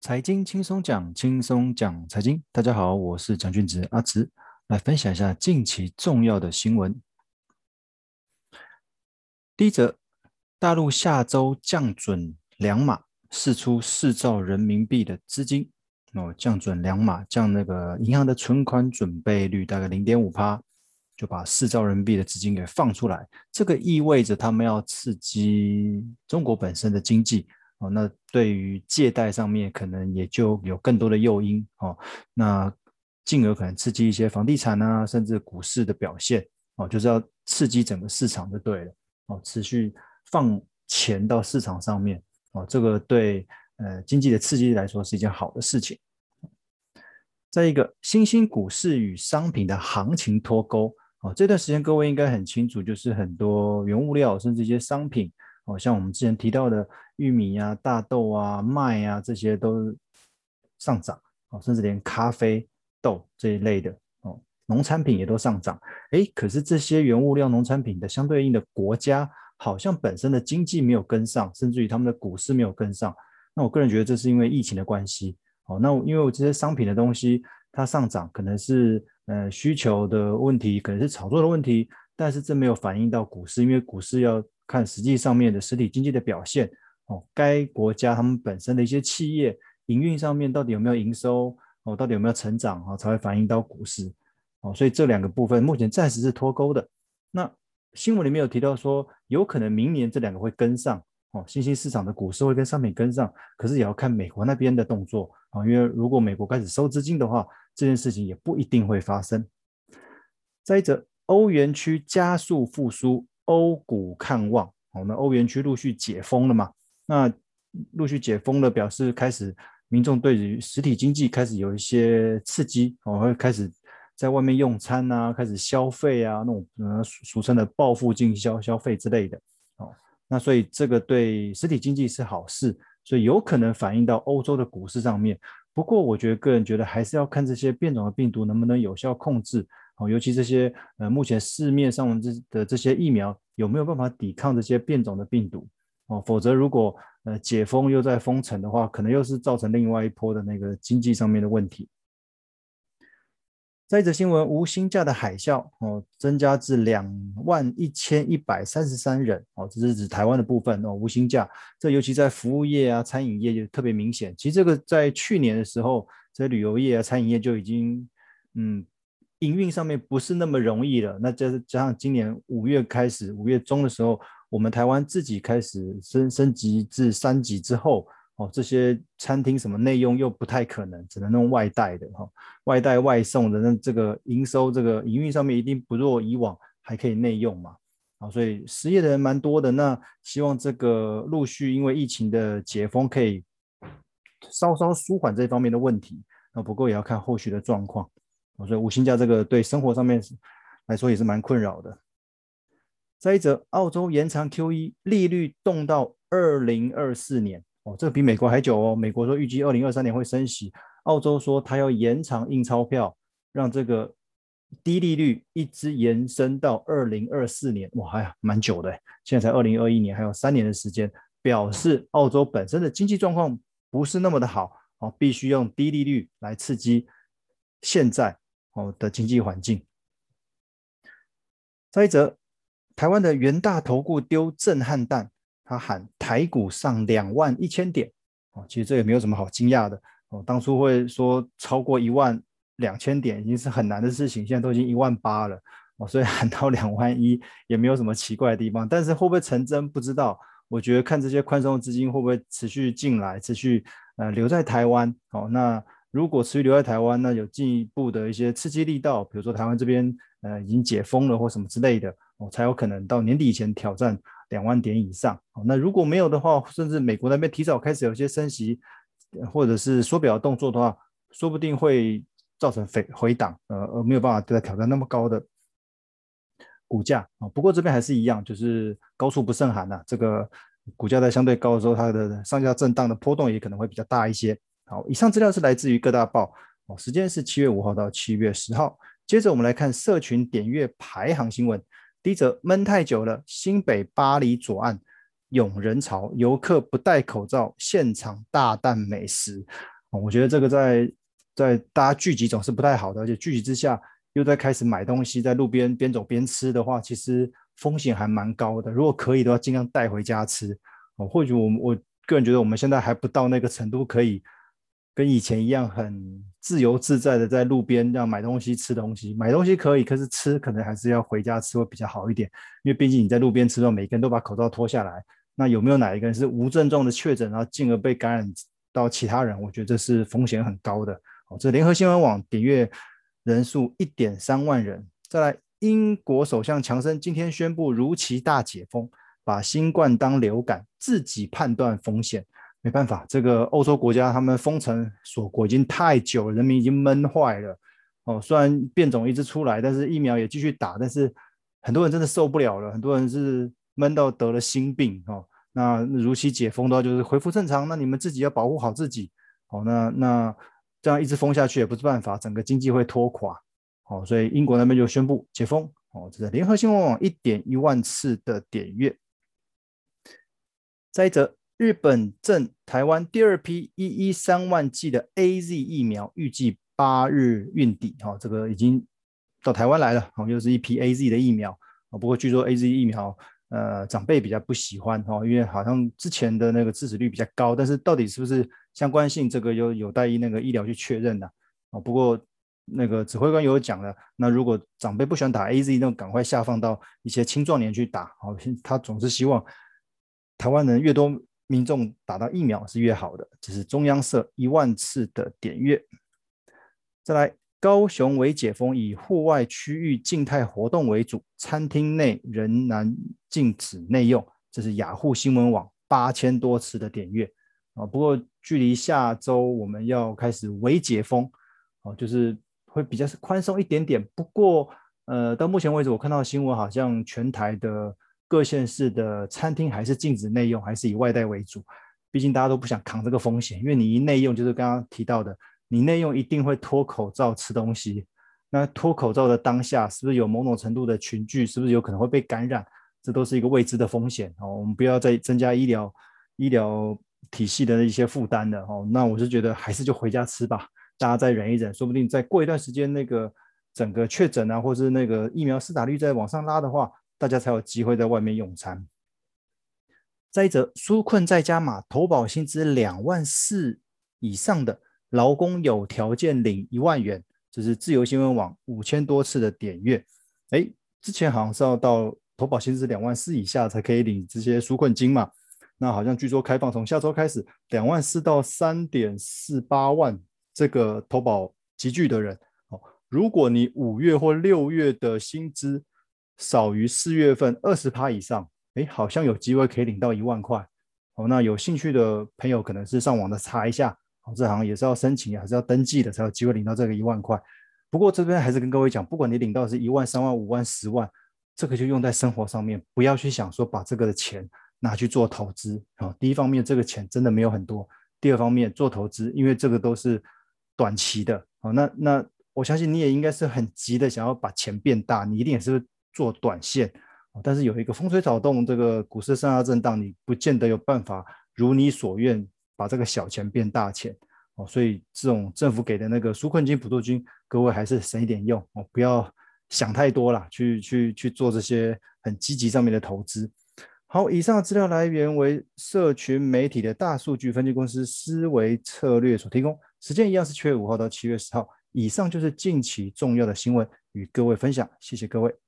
财经轻松讲，轻松讲财经。大家好，我是蒋俊植阿植，来分享一下近期重要的新闻。第一则，大陆下周降准两码，释出四兆人民币的资金。哦，降准两码，降那个银行的存款准备率大概零点五趴，就把四兆人民币的资金给放出来。这个意味着他们要刺激中国本身的经济。哦，那对于借贷上面可能也就有更多的诱因哦，那进而可能刺激一些房地产啊，甚至股市的表现哦，就是要刺激整个市场就对了哦，持续放钱到市场上面哦，这个对呃经济的刺激来说是一件好的事情。再一个，新兴股市与商品的行情脱钩哦，这段时间各位应该很清楚，就是很多原物料甚至一些商品。哦，像我们之前提到的玉米啊、大豆啊、麦啊，这些都上涨哦，甚至连咖啡豆这一类的哦，农产品也都上涨。哎，可是这些原物料、农产品的相对应的国家，好像本身的经济没有跟上，甚至于他们的股市没有跟上。那我个人觉得这是因为疫情的关系。哦，那因为我这些商品的东西它上涨，可能是呃需求的问题，可能是炒作的问题，但是这没有反映到股市，因为股市要。看实际上面的实体经济的表现哦，该国家他们本身的一些企业营运上面到底有没有营收哦，到底有没有成长啊，才会反映到股市哦。所以这两个部分目前暂时是脱钩的。那新闻里面有提到说，有可能明年这两个会跟上哦，新兴市场的股市会跟商品跟上，可是也要看美国那边的动作啊，因为如果美国开始收资金的话，这件事情也不一定会发生。再者，欧元区加速复苏。欧股看望，哦，那欧元区陆续解封了嘛？那陆续解封了，表示开始民众对于实体经济开始有一些刺激，哦，会开始在外面用餐啊，开始消费啊，那种呃俗称的报复性消消费之类的，哦，那所以这个对实体经济是好事，所以有可能反映到欧洲的股市上面。不过，我觉得个人觉得还是要看这些变种的病毒能不能有效控制。哦，尤其这些呃，目前市面上这的这些疫苗有没有办法抵抗这些变种的病毒？哦，否则如果呃解封又在封城的话，可能又是造成另外一波的那个经济上面的问题。再一则新闻，无薪假的海啸哦，增加至两万一千一百三十三人哦，这是指台湾的部分哦，无薪假，这尤其在服务业啊、餐饮业就特别明显。其实这个在去年的时候，在旅游业啊、餐饮业就已经嗯。营运上面不是那么容易了，那加加上今年五月开始，五月中的时候，我们台湾自己开始升升级至三级之后，哦，这些餐厅什么内用又不太可能，只能用外带的哈、哦，外带外送的，那这个营收这个营运上面一定不若以往，还可以内用嘛，啊、所以失业的人蛮多的，那希望这个陆续因为疫情的解封，可以稍稍舒缓这方面的问题，那不过也要看后续的状况。所以无薪假这个对生活上面来说也是蛮困扰的。再一则，澳洲延长 QE 利率动到二零二四年哦，这个比美国还久哦。美国说预计二零二三年会升息，澳洲说它要延长印钞票，让这个低利率一直延伸到二零二四年。哇，还蛮久的，现在才二零二一年，还有三年的时间，表示澳洲本身的经济状况不是那么的好哦，必须用低利率来刺激现在。哦的经济环境。再一则，台湾的元大投顾丢震撼弹，他喊台股上两万一千点。哦，其实这也没有什么好惊讶的。哦，当初会说超过一万两千点已经是很难的事情，现在都已经一万八了。哦，所以喊到两万一也没有什么奇怪的地方。但是会不会成真不知道。我觉得看这些宽松资金会不会持续进来，持续呃留在台湾。哦，那。如果持续留在台湾，那有进一步的一些刺激力道，比如说台湾这边呃已经解封了或什么之类的，哦，才有可能到年底以前挑战两万点以上。哦，那如果没有的话，甚至美国那边提早开始有些升息或者是缩表动作的话，说不定会造成回回档，呃，而没有办法再挑战那么高的股价啊。不过这边还是一样，就是高处不胜寒呐，这个股价在相对高的时候，它的上下震荡的波动也可能会比较大一些。好，以上资料是来自于各大报，哦，时间是七月五号到七月十号。接着我们来看社群点阅排行新闻。第一则，闷太久了，新北巴黎左岸涌人潮，游客不戴口罩，现场大啖美食。我觉得这个在在大家聚集总是不太好的，而且聚集之下又在开始买东西，在路边边走边吃的话，其实风险还蛮高的。如果可以的话，尽量带回家吃。哦，或许我我个人觉得我们现在还不到那个程度，可以跟以前一样很自由自在的在路边这样买东西吃东西。买东西可以，可是吃可能还是要回家吃会比较好一点，因为毕竟你在路边吃的时候，每个人都把口罩脱下来。那有没有哪一个人是无症状的确诊，然后进而被感染到其他人？我觉得这是风险很高的。哦，这联合新闻网点阅人数一点三万人。再来，英国首相强生今天宣布如期大解封，把新冠当流感，自己判断风险。没办法，这个欧洲国家他们封城锁国已经太久了，人民已经闷坏了。哦，虽然变种一直出来，但是疫苗也继续打，但是很多人真的受不了了，很多人是。闷到得了心病哦，那如期解封的话，就是恢复正常。那你们自己要保护好自己哦。那那这样一直封下去也不是办法，整个经济会拖垮哦。所以英国那边就宣布解封哦。这是联合新闻网一点一万次的点阅。再一则，日本赠台湾第二批一一三万剂的 AZ 疫苗，预计八日运抵哦。这个已经到台湾来了哦，又是一批 AZ 的疫苗哦。不过据说 AZ 疫苗。呃，长辈比较不喜欢哦，因为好像之前的那个致死率比较高，但是到底是不是相关性，这个又有待于那个医疗去确认的哦。不过那个指挥官有讲了，那如果长辈不喜欢打 AZ，那赶快下放到一些青壮年去打哦。他总是希望台湾人越多民众打到疫苗是越好的。这是中央社一万次的点阅。再来。高雄微解封，以户外区域静态活动为主，餐厅内仍然禁止内用。这是雅虎新闻网八千多次的点阅啊。不过距离下周我们要开始微解封，哦，就是会比较宽松一点点。不过呃，到目前为止我看到新闻，好像全台的各县市的餐厅还是禁止内用，还是以外带为主。毕竟大家都不想扛这个风险，因为你一内用就是刚刚提到的。你内用一定会脱口罩吃东西，那脱口罩的当下是不是有某种程度的群聚？是不是有可能会被感染？这都是一个未知的风险哦。我们不要再增加医疗医疗体系的一些负担了哦。那我是觉得还是就回家吃吧，大家再忍一忍，说不定再过一段时间，那个整个确诊啊，或是那个疫苗施打率再往上拉的话，大家才有机会在外面用餐。再一则，纾困在家码，投保薪资两万四以上的。劳工有条件领一万元，这是自由新闻网五千多次的点阅。哎，之前好像是要到投保薪资两万四以下才可以领这些纾困金嘛？那好像据说开放从下周开始，两万四到三点四八万这个投保集聚的人，哦，如果你五月或六月的薪资少于四月份二十趴以上，哎，好像有机会可以领到一万块。哦，那有兴趣的朋友可能是上网的查一下。哦这好像也是要申请，还是要登记的，才有机会领到这个一万块。不过这边还是跟各位讲，不管你领到是一万、三万、五万、十万，这个就用在生活上面，不要去想说把这个的钱拿去做投资啊。第一方面，这个钱真的没有很多；第二方面，做投资，因为这个都是短期的啊。那那我相信你也应该是很急的想要把钱变大，你一定也是做短线。但是有一个风吹草动，这个股市上下震荡，你不见得有办法如你所愿。把这个小钱变大钱哦，所以这种政府给的那个纾困金、补助金，各位还是省一点用哦，不要想太多了，去去去做这些很积极上面的投资。好，以上的资料来源为社群媒体的大数据分析公司思维策略所提供，时间一样是七月五号到七月十号。以上就是近期重要的新闻与各位分享，谢谢各位。